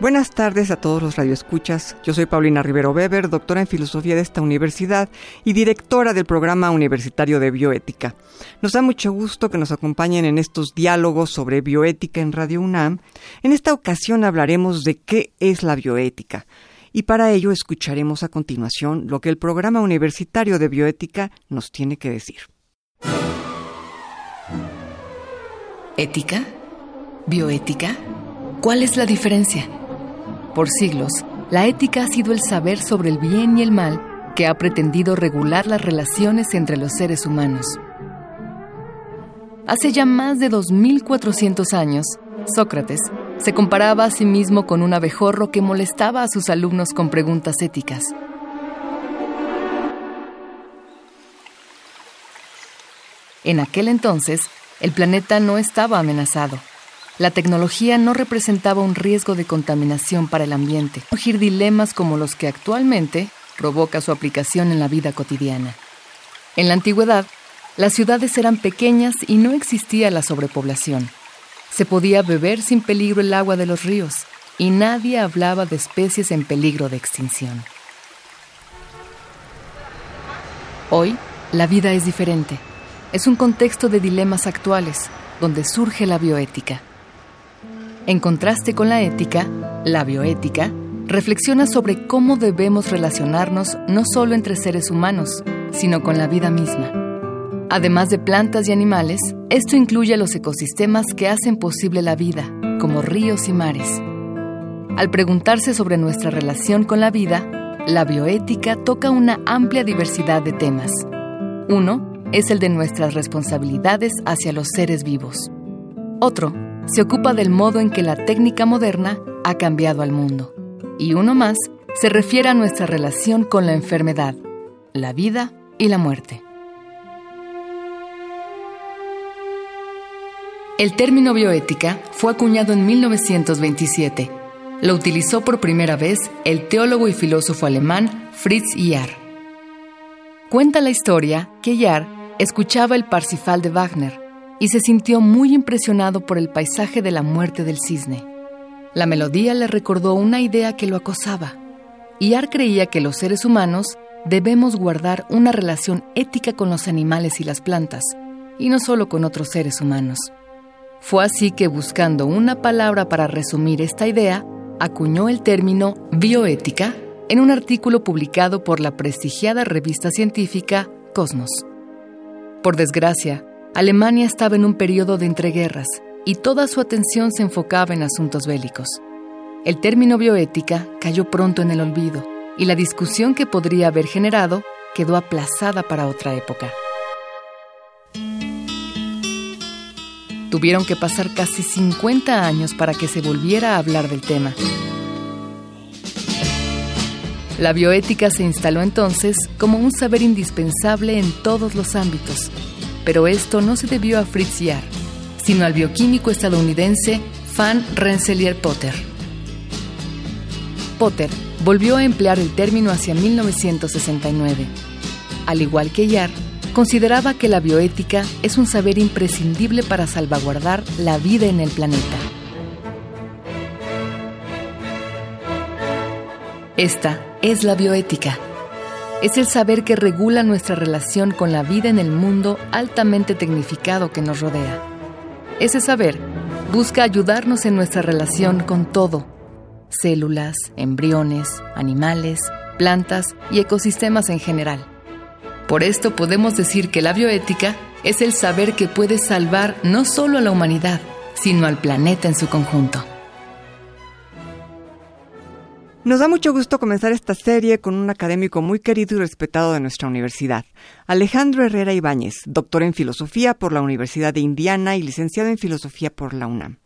Buenas tardes a todos los radioescuchas. Yo soy Paulina Rivero Weber, doctora en filosofía de esta universidad y directora del programa universitario de bioética. Nos da mucho gusto que nos acompañen en estos diálogos sobre bioética en Radio UNAM. En esta ocasión hablaremos de qué es la bioética. Y para ello escucharemos a continuación lo que el programa universitario de bioética nos tiene que decir. ¿Ética? ¿Bioética? ¿Cuál es la diferencia? Por siglos, la ética ha sido el saber sobre el bien y el mal que ha pretendido regular las relaciones entre los seres humanos. Hace ya más de 2400 años, Sócrates se comparaba a sí mismo con un abejorro que molestaba a sus alumnos con preguntas éticas. En aquel entonces, el planeta no estaba amenazado la tecnología no representaba un riesgo de contaminación para el ambiente, surgir dilemas como los que actualmente provoca su aplicación en la vida cotidiana. En la antigüedad, las ciudades eran pequeñas y no existía la sobrepoblación. Se podía beber sin peligro el agua de los ríos y nadie hablaba de especies en peligro de extinción. Hoy, la vida es diferente. Es un contexto de dilemas actuales, donde surge la bioética. En contraste con la ética, la bioética reflexiona sobre cómo debemos relacionarnos no solo entre seres humanos, sino con la vida misma. Además de plantas y animales, esto incluye los ecosistemas que hacen posible la vida, como ríos y mares. Al preguntarse sobre nuestra relación con la vida, la bioética toca una amplia diversidad de temas. Uno es el de nuestras responsabilidades hacia los seres vivos. Otro se ocupa del modo en que la técnica moderna ha cambiado al mundo. Y uno más se refiere a nuestra relación con la enfermedad, la vida y la muerte. El término bioética fue acuñado en 1927. Lo utilizó por primera vez el teólogo y filósofo alemán Fritz Jahr. Cuenta la historia que Jahr escuchaba el Parsifal de Wagner y se sintió muy impresionado por el paisaje de la muerte del cisne. La melodía le recordó una idea que lo acosaba. Iar creía que los seres humanos debemos guardar una relación ética con los animales y las plantas, y no solo con otros seres humanos. Fue así que buscando una palabra para resumir esta idea, acuñó el término bioética en un artículo publicado por la prestigiada revista científica Cosmos. Por desgracia, Alemania estaba en un periodo de entreguerras y toda su atención se enfocaba en asuntos bélicos. El término bioética cayó pronto en el olvido y la discusión que podría haber generado quedó aplazada para otra época. Tuvieron que pasar casi 50 años para que se volviera a hablar del tema. La bioética se instaló entonces como un saber indispensable en todos los ámbitos pero esto no se debió a Fritz Jahr, sino al bioquímico estadounidense Van Rensselaer Potter. Potter volvió a emplear el término hacia 1969. Al igual que Jahr, consideraba que la bioética es un saber imprescindible para salvaguardar la vida en el planeta. Esta es la bioética es el saber que regula nuestra relación con la vida en el mundo altamente tecnificado que nos rodea. Ese saber busca ayudarnos en nuestra relación con todo, células, embriones, animales, plantas y ecosistemas en general. Por esto podemos decir que la bioética es el saber que puede salvar no solo a la humanidad, sino al planeta en su conjunto. Nos da mucho gusto comenzar esta serie con un académico muy querido y respetado de nuestra universidad, Alejandro Herrera Ibáñez, doctor en filosofía por la Universidad de Indiana y licenciado en filosofía por la UNAM.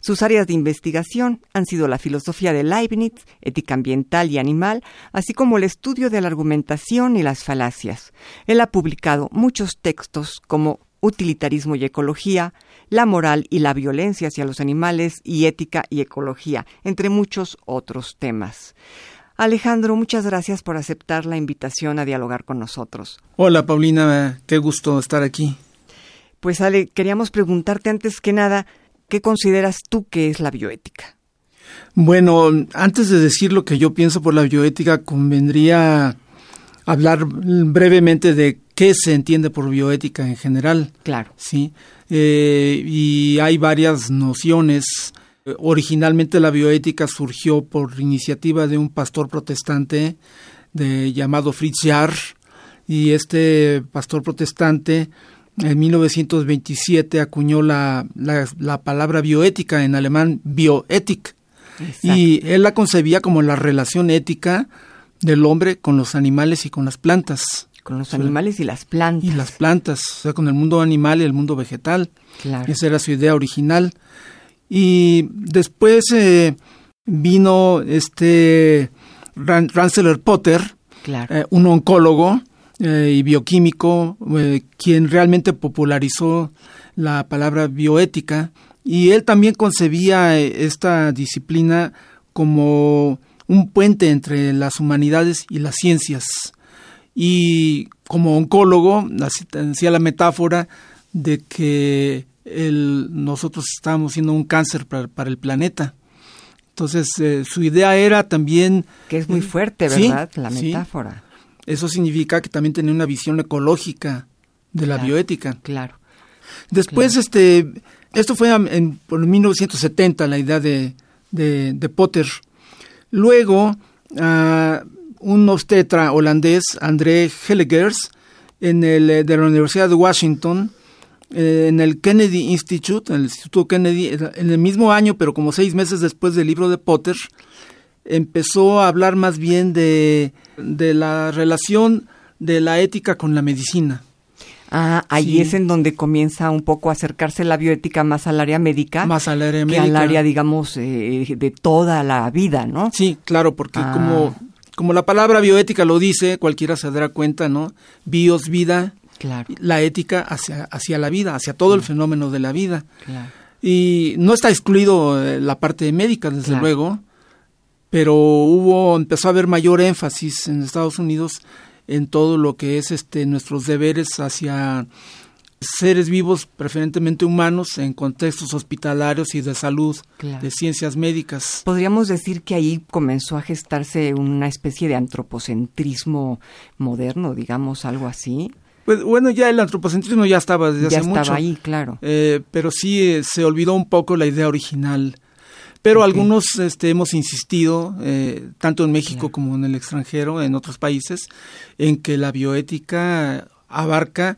Sus áreas de investigación han sido la filosofía de Leibniz, ética ambiental y animal, así como el estudio de la argumentación y las falacias. Él ha publicado muchos textos como Utilitarismo y Ecología, la moral y la violencia hacia los animales y ética y ecología, entre muchos otros temas. Alejandro, muchas gracias por aceptar la invitación a dialogar con nosotros. Hola Paulina, qué gusto estar aquí. Pues Ale, queríamos preguntarte antes que nada, ¿qué consideras tú que es la bioética? Bueno, antes de decir lo que yo pienso por la bioética, convendría hablar brevemente de qué se entiende por bioética en general. Claro. Sí. Eh, y hay varias nociones. Originalmente la bioética surgió por iniciativa de un pastor protestante de, llamado Fritz Jarr y este pastor protestante en 1927 acuñó la, la, palabra bioética en alemán bioethik y él la concebía como la relación ética del hombre con los animales y con las plantas. Con los animales y las plantas. Y las plantas, o sea, con el mundo animal y el mundo vegetal. Esa era su idea original. Y después eh, vino este Ranceller Potter, eh, un oncólogo eh, y bioquímico, quien realmente popularizó la palabra bioética. Y él también concebía esta disciplina como un puente entre las humanidades y las ciencias y como oncólogo hacía la metáfora de que el, nosotros estábamos siendo un cáncer para, el planeta. Entonces, eh, su idea era también... Que es muy eh, fuerte, ¿verdad? la metáfora. Eso significa que también tenía una visión ecológica de la bioética. Claro. Después, este, esto fue en, por 1970, la idea de, de, de Potter. Luego, uh, un obstetra holandés, André Hellegers, en el, eh, de la Universidad de Washington, eh, en el Kennedy Institute, en el Instituto Kennedy, en el mismo año, pero como seis meses después del libro de Potter, empezó a hablar más bien de, de la relación de la ética con la medicina. Ah, ahí es en donde comienza un poco a acercarse la bioética más al área médica. Más al área médica. Que al área, digamos, eh, de toda la vida, ¿no? Sí, claro, porque ah. como como la palabra bioética lo dice, cualquiera se dará cuenta, ¿no? Bios, vida, claro. la ética hacia, hacia la vida, hacia todo el fenómeno de la vida. Y no está excluido eh, la parte médica, desde luego, pero hubo, empezó a haber mayor énfasis en Estados Unidos en todo lo que es este nuestros deberes hacia seres vivos, preferentemente humanos, en contextos hospitalarios y de salud, de ciencias médicas. Podríamos decir que ahí comenzó a gestarse una especie de antropocentrismo moderno, digamos, algo así. Pues bueno, ya el antropocentrismo ya estaba desde hace mucho. Ya estaba ahí, claro. Eh, pero sí eh, se olvidó un poco la idea original. Pero algunos este, hemos insistido, eh, tanto en México como en el extranjero, en otros países, en que la bioética abarca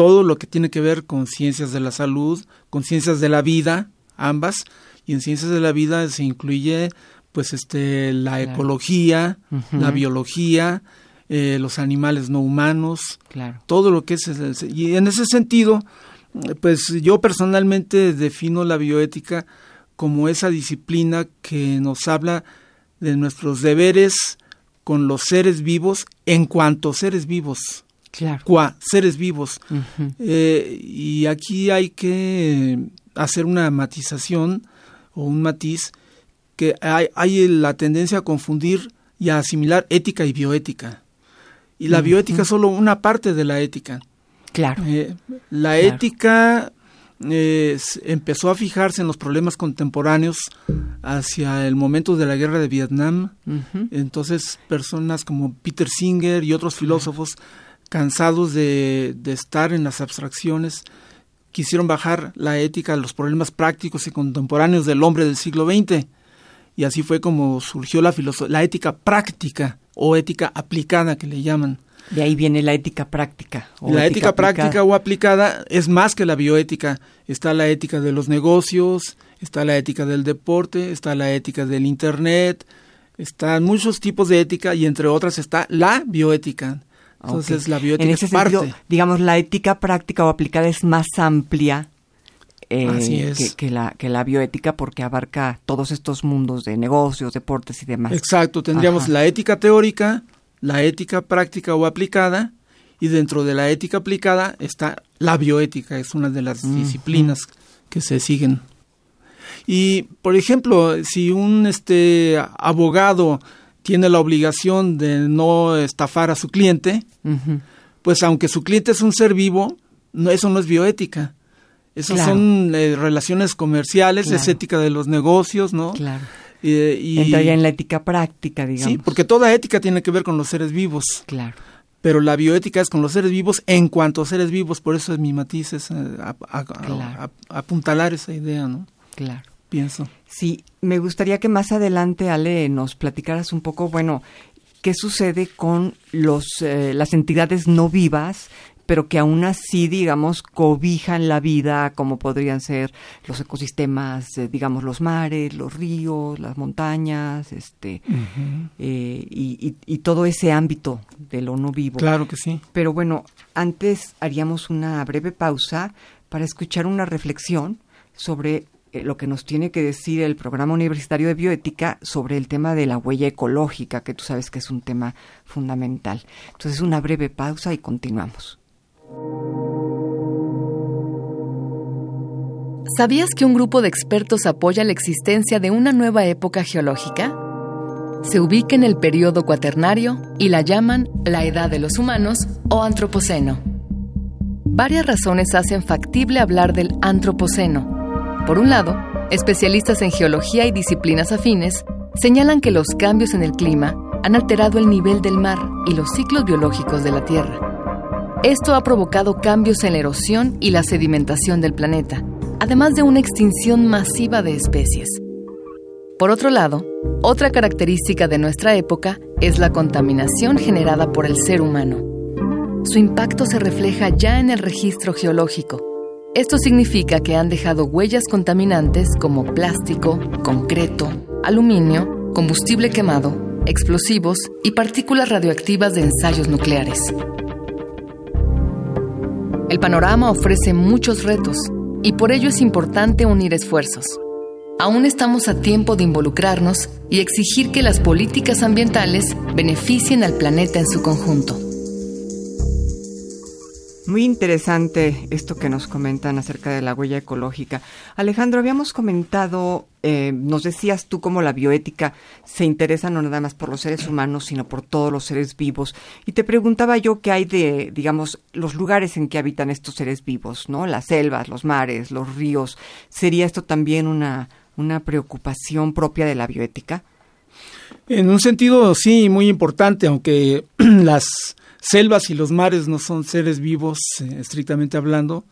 todo lo que tiene que ver con ciencias de la salud, con ciencias de la vida, ambas, y en ciencias de la vida se incluye pues este la ecología, la biología, eh, los animales no humanos, todo lo que es y en ese sentido pues yo personalmente defino la bioética como esa disciplina que nos habla de nuestros deberes con los seres vivos en cuanto seres vivos claro. seres vivos. Eh, y aquí hay que hacer una matización o un matiz que hay, hay, la tendencia a confundir y a asimilar ética y bioética. Y la bioética es solo una parte de la ética. Claro. Eh, la ética eh, empezó a fijarse en los problemas contemporáneos hacia el momento de la guerra de Vietnam. Entonces, personas como Peter Singer y otros filósofos cansados de, de estar en las abstracciones, quisieron bajar la ética a los problemas prácticos y contemporáneos del hombre del siglo XX. Y así fue como surgió la, la ética práctica o ética aplicada que le llaman. De ahí viene la ética práctica. la ética, práctica o aplicada es más que la bioética. Está la ética de los negocios, está la ética del deporte, está la ética del Internet, Están muchos tipos de ética y entre otras está la bioética. Entonces la bioética en ese es parte. Sentido, digamos, la ética práctica o aplicada es más amplia eh, Que, la, que la bioética porque abarca todos estos mundos de negocios, deportes y demás. Exacto, tendríamos la ética teórica, la ética práctica o aplicada, y dentro de la ética aplicada está la bioética, es una de las disciplinas que se siguen. Y, por ejemplo, si un este abogado tiene la obligación de no estafar a su cliente, pues aunque su cliente es un ser vivo, no, eso no es bioética. Esas son eh, relaciones comerciales, es ética de los negocios, ¿no? Claro. y, Entraría en la ética práctica, digamos. Sí, porque toda ética tiene que ver con los seres vivos. Claro. Pero la bioética es con los seres vivos en cuanto a seres vivos, por eso es mi matiz, es eh, apuntalar esa idea, ¿no? Claro. Pienso. Sí, me gustaría que más adelante, Ale, nos platicaras un poco, bueno, qué sucede con los, eh, las entidades no vivas pero que aún así, digamos, cobijan la vida, como podrían ser los ecosistemas, eh, digamos, los mares, los ríos, las montañas, este, eh, y, y, todo ese ámbito de lo no vivo. Claro que sí. Pero bueno, antes haríamos una breve pausa para escuchar una reflexión sobre eh, lo que nos tiene que decir el programa universitario de bioética sobre el tema de la huella ecológica, que tú sabes que es un tema fundamental. Entonces, una breve pausa y continuamos. ¿Sabías que un grupo de expertos apoya la existencia de una nueva época geológica? Se ubica en el periodo cuaternario y la llaman la edad de los humanos o antropoceno. Varias razones hacen factible hablar del antropoceno. Por un lado, especialistas en geología y disciplinas afines señalan que los cambios en el clima han alterado el nivel del mar y los ciclos biológicos de la Tierra. Esto ha provocado cambios en la erosión y la sedimentación del planeta, además de una extinción masiva de especies. Por otro lado, otra característica de nuestra época es la contaminación generada por el ser humano. Su impacto se refleja ya en el registro geológico. Esto significa que han dejado huellas contaminantes como plástico, concreto, aluminio, combustible quemado, explosivos y partículas radioactivas de ensayos nucleares. El panorama ofrece muchos retos y por ello es importante unir esfuerzos. Aún estamos a tiempo de involucrarnos y exigir que las políticas ambientales beneficien al planeta en su conjunto. Muy interesante esto que nos comentan acerca de la huella ecológica. Alejandro, habíamos comentado, eh, nos decías tú cómo la bioética se interesa no nada más por los seres humanos, sino por todos los seres vivos. Y te preguntaba yo qué hay de, digamos, los lugares en que habitan estos seres vivos, ¿no? Las selvas, los mares, los ríos. ¿Sería esto también una, una preocupación propia de la bioética? En un sentido, sí, muy importante, aunque las selvas y los mares no son seres vivos eh, estrictamente hablando,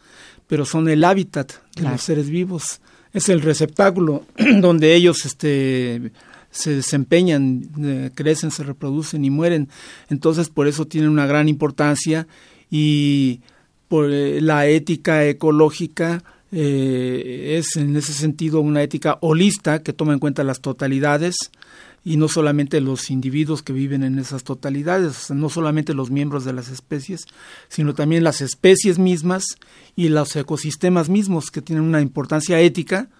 pero son el hábitat de los seres vivos. Es el receptáculo donde ellos este, se desempeñan, eh, crecen, se reproducen y mueren. Entonces, por eso tienen una gran importancia y por eh, la ética ecológica es en ese sentido una ética holista que toma en cuenta las totalidades, y no solamente los individuos que viven en esas totalidades, no solamente los miembros de las especies, sino también las especies mismas y los ecosistemas mismos que tienen una importancia ética.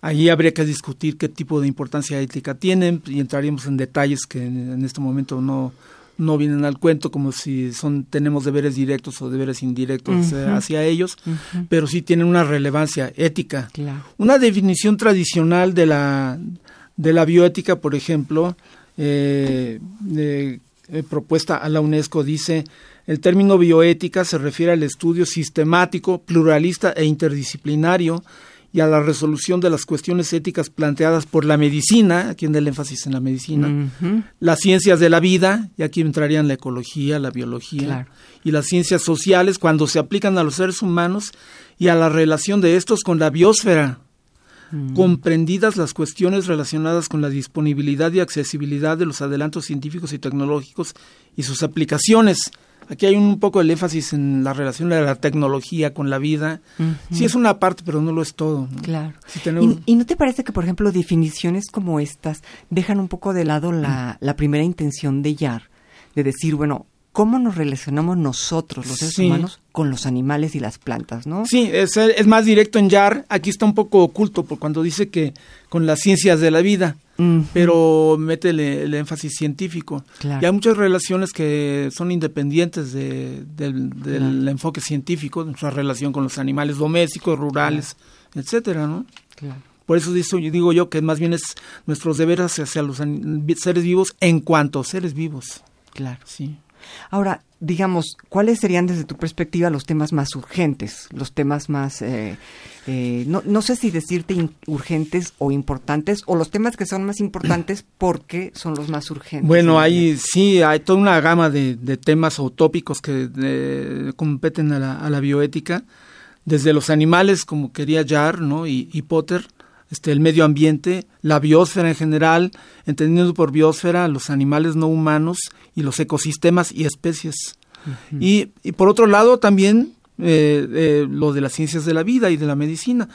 Allí habría que discutir qué tipo de importancia ética tienen y entraríamos en detalles que en este momento no, no vienen al cuento como si son tenemos deberes directos o deberes indirectos eh, hacia ellos, pero sí tienen una relevancia ética. Una definición tradicional de la de la bioética, por ejemplo, eh, eh, propuesta a la UNESCO dice, el término bioética se refiere al estudio sistemático, pluralista e interdisciplinario y a la resolución de las cuestiones éticas planteadas por la medicina, aquí en el énfasis en la medicina, las ciencias de la vida, y aquí entrarían la ecología, la biología, y las ciencias sociales cuando se aplican a los seres humanos y a la relación de estos con la biosfera, Mm. comprendidas las cuestiones relacionadas con la disponibilidad y accesibilidad de los adelantos científicos y tecnológicos y sus aplicaciones. Aquí hay un poco el énfasis en la relación de la tecnología con la vida. Sí es una parte, pero no lo es todo. Claro. ¿Y, no te parece que, por ejemplo, definiciones como estas dejan un poco de lado la, la primera intención de Yar? De decir, bueno, cómo nos relacionamos nosotros, los seres humanos, con los animales y las plantas, ¿no? Sí, es, es, más directo en Yar. Aquí está un poco oculto por cuando dice que con las ciencias de la vida, pero mete el, énfasis científico. Y hay muchas relaciones que son independientes del, enfoque científico, nuestra relación con los animales domésticos, rurales, etcétera, ¿no? Por eso digo yo que más bien es nuestros deberes hacia los seres vivos en cuanto a seres vivos. Claro. Sí. Ahora, digamos, ¿cuáles serían desde tu perspectiva los temas más urgentes, los temas más, eh, eh, no, no, sé si decirte urgentes o importantes, o los temas que son más importantes porque son los más urgentes? Bueno, hay, sí, hay toda una gama de, temas o tópicos que eh, competen a la, a la, bioética, desde los animales, como quería Jar ¿no? y, y Potter, este, el medio ambiente, la biosfera en general, entendiendo por biosfera los animales no humanos y los ecosistemas y especies. y, por otro lado también eh, eh, lo de las ciencias de la vida y de la medicina.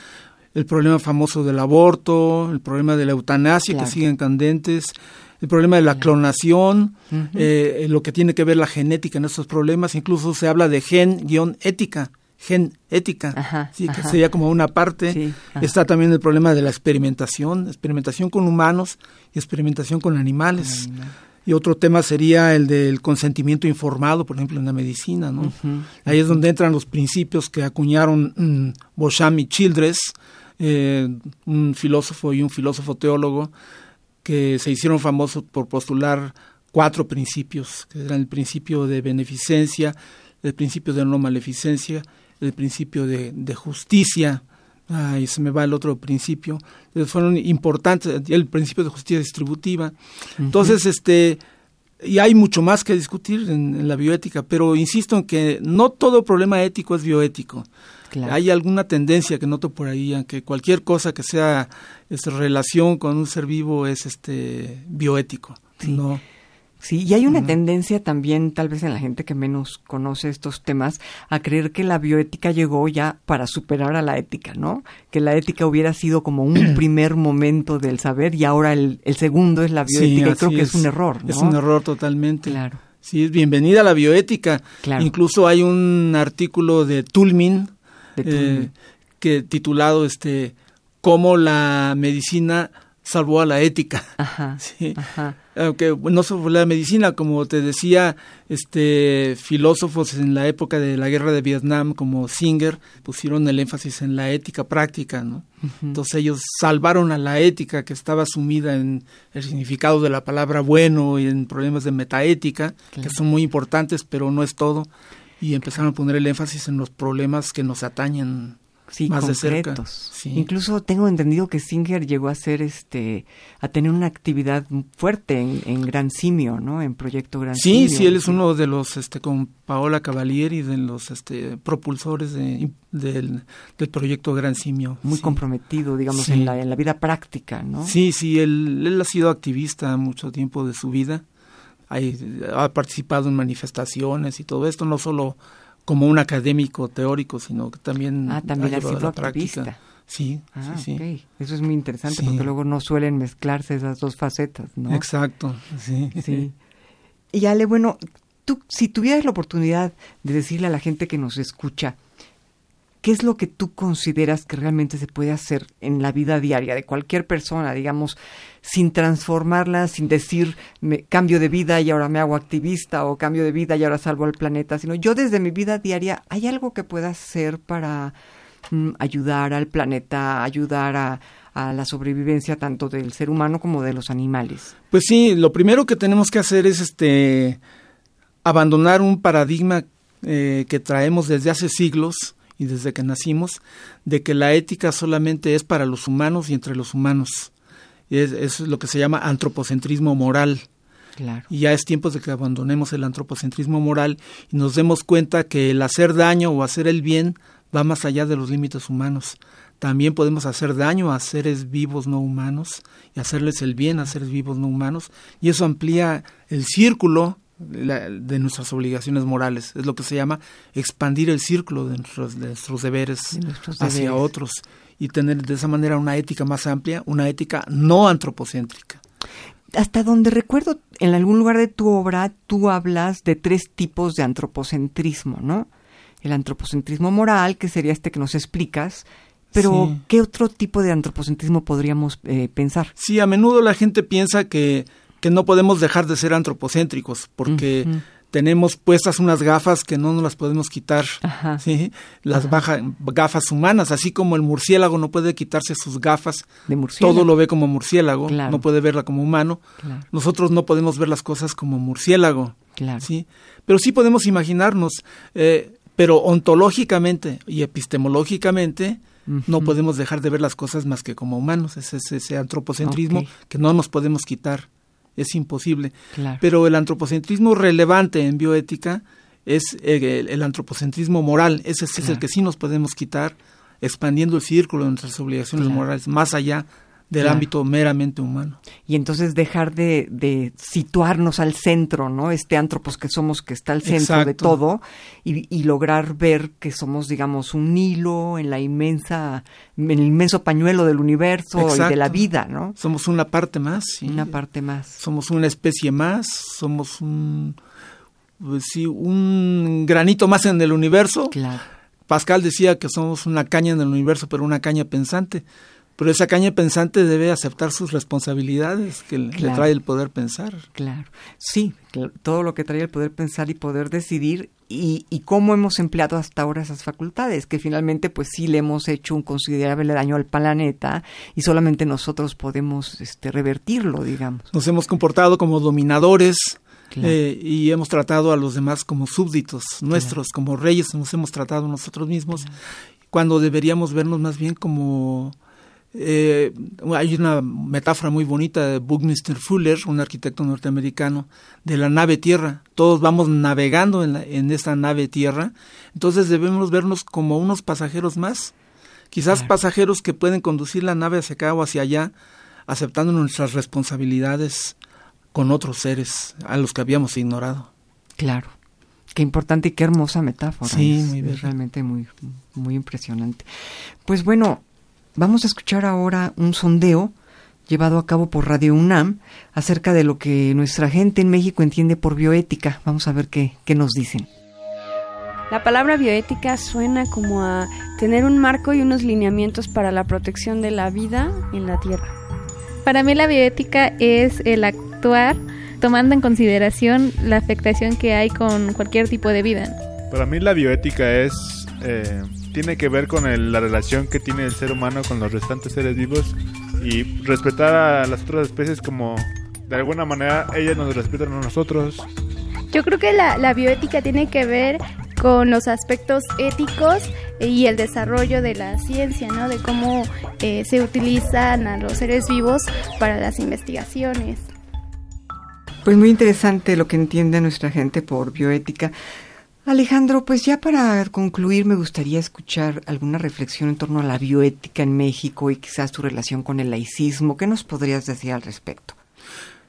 El problema famoso del aborto, el problema de la eutanasia que siguen candentes, el problema de la clonación, eh, lo que tiene que ver la genética en estos problemas, incluso se habla de gen-ética gen ética, sí, que sería como una parte. Está también el problema de la experimentación, experimentación con humanos y experimentación con animales. Y otro tema sería el del consentimiento informado, por ejemplo, en la medicina. ¿no? Ahí es donde entran los principios que acuñaron mm, Bosham y Childress, eh, un filósofo y un filósofo teólogo, que se hicieron famosos por postular cuatro principios, que eran el principio de beneficencia, el principio de no maleficencia el principio de, justicia, y se me va el otro principio, fueron importantes, el principio de justicia distributiva. Entonces, este, y hay mucho más que discutir en, la bioética, pero insisto en que no todo problema ético es bioético. Hay alguna tendencia que noto por ahí, que cualquier cosa que sea relación con un ser vivo es este bioético. No, Sí, y hay una tendencia también, tal vez en la gente que menos conoce estos temas, a creer que la bioética llegó ya para superar a la ética, ¿no? Que la ética hubiera sido como un primer momento del saber y ahora el, segundo es la bioética. y creo que es, un error, ¿no? Es un error totalmente. Claro. Sí, es bienvenida a la bioética. Incluso hay un artículo de Tulmin, eh, que titulado este cómo la medicina salvó a la ética. Ajá, sí. ajá aunque no solo la medicina, como te decía, este filósofos en la época de la guerra de Vietnam como Singer pusieron el énfasis en la ética práctica, ¿no? Entonces ellos salvaron a la ética que estaba sumida en el significado de la palabra bueno y en problemas de metaética, que son muy importantes, pero no es todo, y empezaron a poner el énfasis en los problemas que nos atañen sí, más concretos. De cerca. Incluso tengo entendido que Singer llegó a ser este a tener una actividad fuerte en, Gran Simio, ¿no? En Proyecto Gran Simio. Sí, sí, él es uno de los este con Paola Cavalieri de los este propulsores de, del, Proyecto Gran Simio. Muy comprometido, digamos, en la en la vida práctica, ¿no? Sí, sí, él él ha sido activista mucho tiempo de su vida. ha participado en manifestaciones y todo esto, no solo como un académico teórico, sino que también, ah, también ha sido la práctica. Sí, ah, sí, sí. Eso es muy interesante porque luego no suelen mezclarse esas dos facetas, ¿no? Exacto, sí. sí. Y Ale, bueno, tú, si tuvieras la oportunidad de decirle a la gente que nos escucha, ¿qué es lo que tú consideras que realmente se puede hacer en la vida diaria de cualquier persona, digamos, sin transformarla, sin decir cambio de vida y ahora me hago activista o cambio de vida y ahora salvo al planeta, sino yo desde mi vida diaria, ¿hay algo que pueda hacer para mm, ayudar al planeta, ayudar a, la sobrevivencia tanto del ser humano como de los animales? Pues sí, lo primero que tenemos que hacer es este abandonar un paradigma eh, que traemos desde hace siglos y desde que nacimos, de que la ética solamente es para los humanos y entre los humanos. Es, es lo que se llama antropocentrismo moral. Claro. Y ya es tiempo de que abandonemos el antropocentrismo moral y nos demos cuenta que el hacer daño o hacer el bien va más allá de los límites humanos. También podemos hacer daño a seres vivos no humanos y hacerles el bien a seres vivos no humanos. Y eso amplía el círculo de nuestras obligaciones morales. Es lo que se llama expandir el círculo de nuestros, nuestros deberes hacia otros y tener de esa manera una ética más amplia, una ética no antropocéntrica. Hasta donde recuerdo, en algún lugar de tu obra, tú hablas de tres tipos de antropocentrismo, ¿no? El antropocentrismo moral, que sería este que nos explicas, pero ¿qué otro tipo de antropocentrismo podríamos eh, pensar? Sí, a menudo la gente piensa que, que no podemos dejar de ser antropocéntricos, porque tenemos puestas unas gafas que no nos las podemos quitar, ¿sí? las gafas humanas, así como el murciélago no puede quitarse sus gafas, de todo lo ve como murciélago, no puede verla como humano, nosotros no podemos ver las cosas como murciélago, ¿sí? pero sí podemos imaginarnos, eh, pero ontológicamente y epistemológicamente, no podemos dejar de ver las cosas más que como humanos. Es ese, antropocentrismo que no nos podemos quitar es imposible. Pero el antropocentrismo relevante en bioética es el, antropocentrismo moral, ese es el que sí nos podemos quitar, expandiendo el círculo de nuestras obligaciones morales más allá del ámbito meramente humano. Y entonces dejar de, situarnos al centro, ¿no? Este antropos que somos, que está al centro de todo, y, lograr ver que somos, digamos, un hilo en la inmensa, en el inmenso pañuelo del universo y de la vida, ¿no? Somos una parte más. Una parte más. Somos una especie más, somos un, pues sí, un granito más en el universo. Claro. Pascal decía que somos una caña en el universo, pero una caña pensante. Pero esa caña pensante debe aceptar sus responsabilidades que le trae el poder pensar. Claro, sí, todo lo que trae el poder pensar y poder decidir y, y, cómo hemos empleado hasta ahora esas facultades, que finalmente pues sí le hemos hecho un considerable daño al planeta y solamente nosotros podemos este, revertirlo, digamos. Nos hemos comportado como dominadores, eh, y hemos tratado a los demás como súbditos nuestros, como reyes nos hemos tratado nosotros mismos, cuando deberíamos vernos más bien como eh, hay una metáfora muy bonita de Buckminster Fuller, un arquitecto norteamericano, de la nave Tierra. Todos vamos navegando en, en esta nave Tierra, entonces debemos vernos como unos pasajeros más, quizás pasajeros que pueden conducir la nave hacia acá o hacia allá, aceptando nuestras responsabilidades con otros seres a los que habíamos ignorado. Claro. Qué importante y qué hermosa metáfora. Sí, realmente muy, muy impresionante. Pues bueno, Vamos a escuchar ahora un sondeo llevado a cabo por Radio UNAM acerca de lo que nuestra gente en México entiende por bioética. Vamos a ver qué, qué nos dicen. La palabra bioética suena como a tener un marco y unos lineamientos para la protección de la vida en la Tierra. Para mí la bioética es el actuar tomando en consideración la afectación que hay con cualquier tipo de vida. Para mí la bioética es eh, tiene que ver con la relación que tiene el ser humano con los restantes seres vivos y respetar a las otras especies como de alguna manera ellas nos respetan a nosotros. Yo creo que la, bioética tiene que ver con los aspectos éticos y el desarrollo de la ciencia, ¿no? De cómo eh, se utilizan a los seres vivos para las investigaciones. Pues muy interesante lo que entiende nuestra gente por bioética. Alejandro, pues ya para concluir me gustaría escuchar alguna reflexión en torno a la bioética en México y quizás tu relación con el laicismo. ¿Qué nos podrías decir al respecto?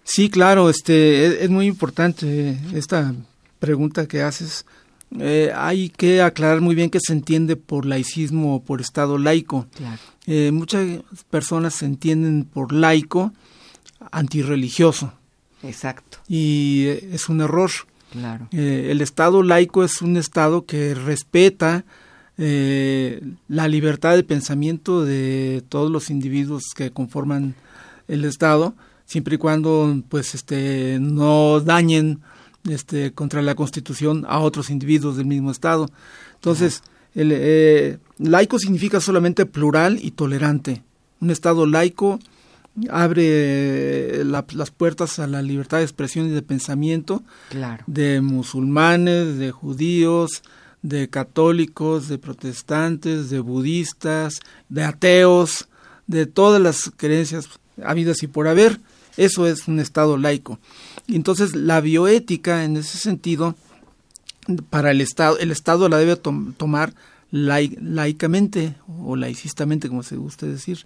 Sí, claro, este es, muy importante esta pregunta que haces. Eh, hay que aclarar muy bien qué se entiende por laicismo o por Estado laico. Eh, muchas personas se entienden por laico antirreligioso. Exacto. Y eh, es un error. Claro. Eh, el Estado laico es un Estado que respeta eh, la libertad de pensamiento de todos los individuos que conforman el Estado, siempre y cuando pues este no dañen este contra la Constitución a otros individuos del mismo Estado. Entonces, el eh, laico significa solamente plural y tolerante. Un Estado laico abre las puertas a la libertad de expresión y de pensamiento de musulmanes, de judíos, de católicos, de protestantes, de budistas, de ateos, de todas las creencias habidas y por haber. Eso es un Estado laico. Entonces, la bioética, en ese sentido, para el Estado, el Estado la debe tomar laicamente o laicistamente, como se guste decir,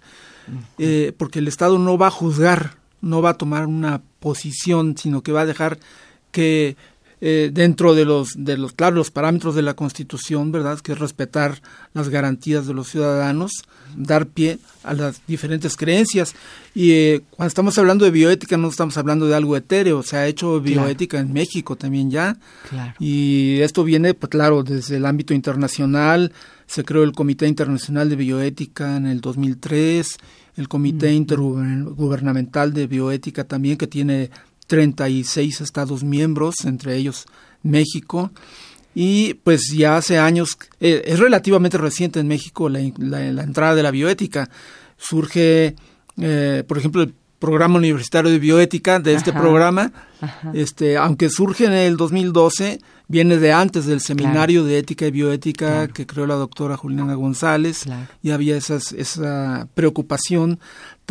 eh, porque el Estado no va a juzgar, no va a tomar una posición, sino que va a dejar que eh, dentro de los, de los, claro, los parámetros de la Constitución, ¿verdad? Que es respetar las garantías de los ciudadanos, dar pie a las diferentes creencias. Y eh, cuando estamos hablando de bioética, no estamos hablando de algo etéreo, se ha hecho bioética en México también ya. Y esto viene, pues claro, desde el ámbito internacional, se creó el Comité Internacional de Bioética en el 2003, el Comité Intergubernamental de Bioética también, que tiene 36 Estados miembros, entre ellos México. Y pues ya hace años, eh, es relativamente reciente en México la, entrada de la bioética. Surge, eh, por ejemplo, el programa universitario de bioética de este programa, este, aunque surge en el 2012, viene de antes del seminario de ética y bioética que creó la doctora Juliana González, y había esas, esa preocupación.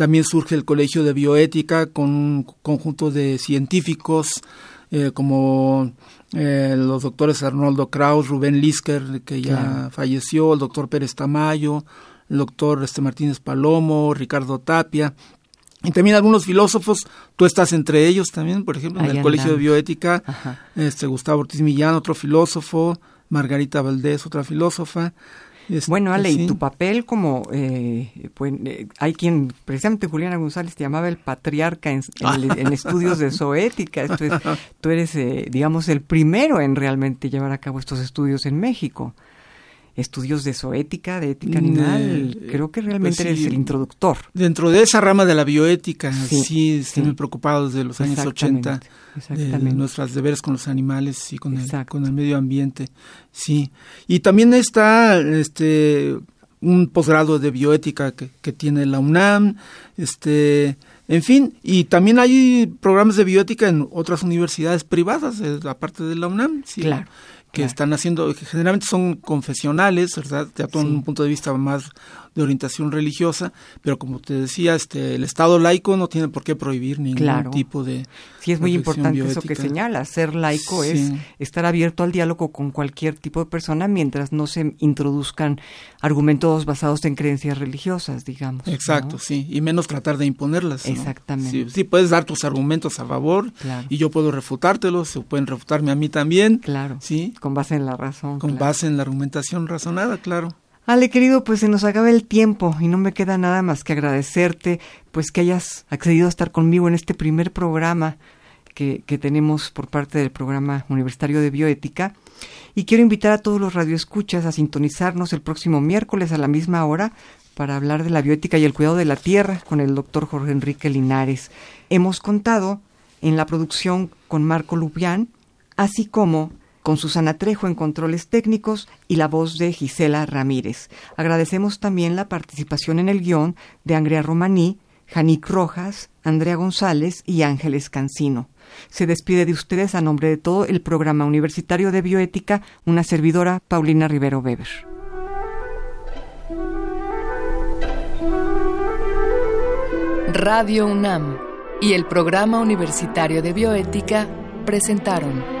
También surge el Colegio de Bioética con un conjunto de científicos eh, como eh, los doctores Arnoldo Kraus, Rubén Lisker, que ya falleció, el doctor Pérez Tamayo, el doctor este Martínez Palomo, Ricardo Tapia, y también algunos filósofos, tú estás entre ellos también, por ejemplo, en el Colegio de Bioética, este Gustavo Ortiz Millán, otro filósofo, Margarita Valdés, otra filósofa. Este, bueno, Ale, y tu papel como, eh, pues, eh, hay quien, precisamente Juliana González te llamaba el patriarca en, estudios de zoética, tú eres, eh, digamos, el primero en realmente llevar a cabo estos estudios en México estudios de zoética, de ética animal, creo que realmente pues eres el introductor. Dentro de esa rama de la bioética, sí, estoy muy preocupado desde los años 80 de nuestros deberes con los animales y con el, con el medio ambiente, sí. Y también está este un posgrado de bioética que, que tiene la UNAM, este en fin, y también hay programas de bioética en otras universidades privadas, aparte de la UNAM. Sí. Claro que están haciendo, que generalmente son confesionales, ¿verdad? Ya todo un punto de vista más de orientación religiosa, pero como te decía, este, el Estado laico no tiene por qué prohibir ningún tipo de. Sí, es muy importante eso que señala. Ser laico es estar abierto al diálogo con cualquier tipo de persona mientras no se introduzcan argumentos basados en creencias religiosas, digamos. Exacto, sí, y menos tratar de imponerlas. Exactamente. Sí, puedes dar tus argumentos a favor y yo puedo refutártelos, o pueden refutarme a mí también. Claro. Sí. Con base en la razón. Con base en la argumentación razonada, claro. Ale, querido, pues se nos acaba el tiempo y no me queda nada más que agradecerte, pues que hayas accedido a estar conmigo en este primer programa que, que tenemos por parte del programa universitario de bioética. Y quiero invitar a todos los radioescuchas a sintonizarnos el próximo miércoles a la misma hora para hablar de la bioética y el cuidado de la tierra con el doctor Jorge Enrique Linares. Hemos contado en la producción con Marco Lubián, así como con Susana Trejo en controles técnicos y la voz de Gisela Ramírez. Agradecemos también la participación en el guion de Andrea Romaní, Janik Rojas, Andrea González y Ángeles Cancino. Se despide de ustedes a nombre de todo el programa universitario de bioética, una servidora, Paulina Rivero Weber. Radio UNAM y el programa universitario de bioética presentaron